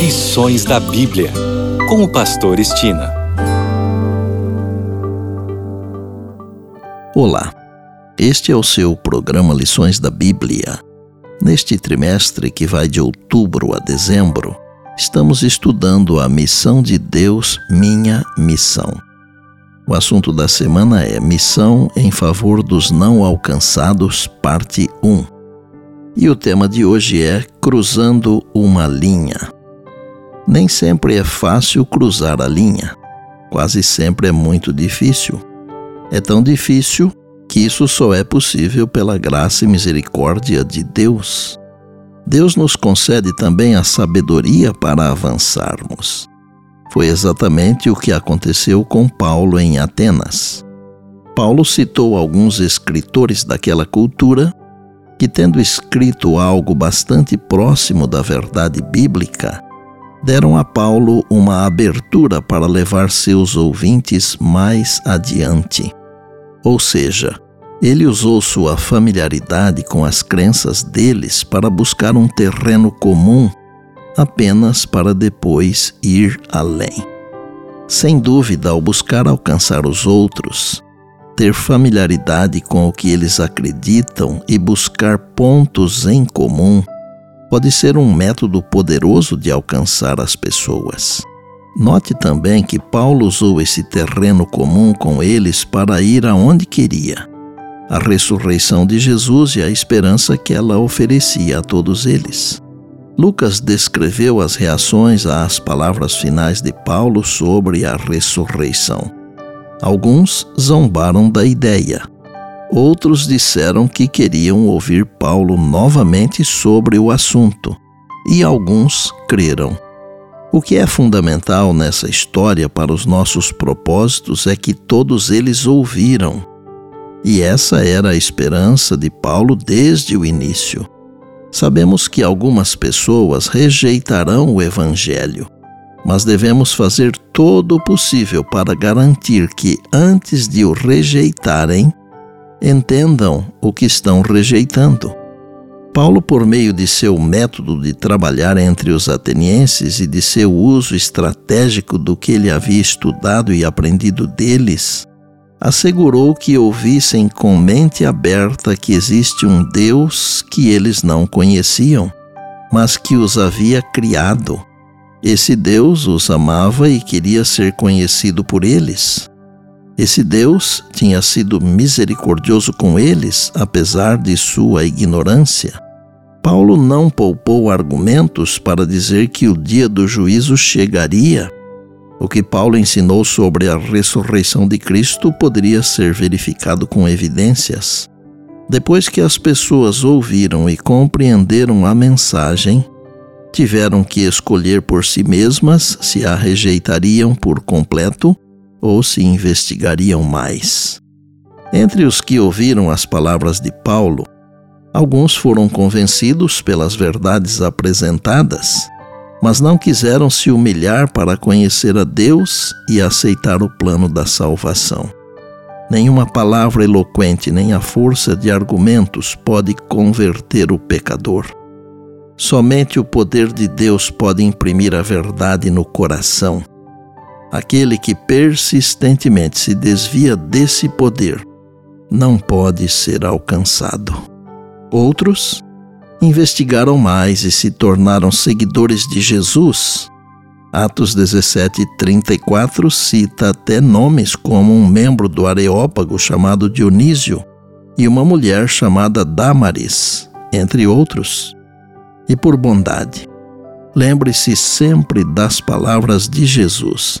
Lições da Bíblia, com o Pastor Estina. Olá, este é o seu programa Lições da Bíblia. Neste trimestre que vai de outubro a dezembro, estamos estudando a missão de Deus, minha missão. O assunto da semana é Missão em favor dos não alcançados, parte 1. E o tema de hoje é Cruzando uma linha. Nem sempre é fácil cruzar a linha. Quase sempre é muito difícil. É tão difícil que isso só é possível pela graça e misericórdia de Deus. Deus nos concede também a sabedoria para avançarmos. Foi exatamente o que aconteceu com Paulo em Atenas. Paulo citou alguns escritores daquela cultura que, tendo escrito algo bastante próximo da verdade bíblica, deram a Paulo uma abertura para levar seus ouvintes mais adiante. Ou seja, ele usou sua familiaridade com as crenças deles para buscar um terreno comum apenas para depois ir além. Sem dúvida, ao buscar alcançar os outros, ter familiaridade com o que eles acreditam e buscar pontos em comum pode ser um método poderoso de alcançar as pessoas. Note também que Paulo usou esse terreno comum com eles para ir aonde queria. A ressurreição de Jesus e a esperança que ela oferecia a todos eles. Lucas descreveu as reações às palavras finais de Paulo sobre a ressurreição. Alguns zombaram da ideia, Outros disseram que queriam ouvir Paulo novamente sobre o assunto, e alguns creram. O que é fundamental nessa história para os nossos propósitos é que todos eles ouviram. E essa era a esperança de Paulo desde o início. Sabemos que algumas pessoas rejeitarão o Evangelho, mas devemos fazer todo o possível para garantir que, antes de o rejeitarem, entendam o que estão rejeitando. Paulo, por meio de seu método de trabalhar entre os atenienses e de seu uso estratégico do que ele havia estudado e aprendido deles, assegurou que ouvissem com mente aberta que existe um Deus que eles não conheciam, mas que os havia criado. Esse Deus os amava e queria ser conhecido por eles. Esse Deus tinha sido misericordioso com eles, apesar de sua ignorância. Paulo não poupou argumentos para dizer que o dia do juízo chegaria. O que Paulo ensinou sobre a ressurreição de Cristo poderia ser verificado com evidências. Depois que as pessoas ouviram e compreenderam a mensagem, tiveram que escolher por si mesmas se a rejeitariam por completo ou se investigariam mais. Entre os que ouviram as palavras de Paulo, alguns foram convencidos pelas verdades apresentadas, mas não quiseram se humilhar para conhecer a Deus e aceitar o plano da salvação. Nenhuma palavra eloquente nem a força de argumentos pode converter o pecador. Somente o poder de Deus pode imprimir a verdade no coração Aquele que persistentemente se desvia desse poder não pode ser alcançado. Outros investigaram mais e se tornaram seguidores de Jesus. Atos 17, 34 cita até nomes como um membro do Areópago chamado Dionísio e uma mulher chamada Damaris, entre outros. E por bondade, lembre-se sempre das palavras de Jesus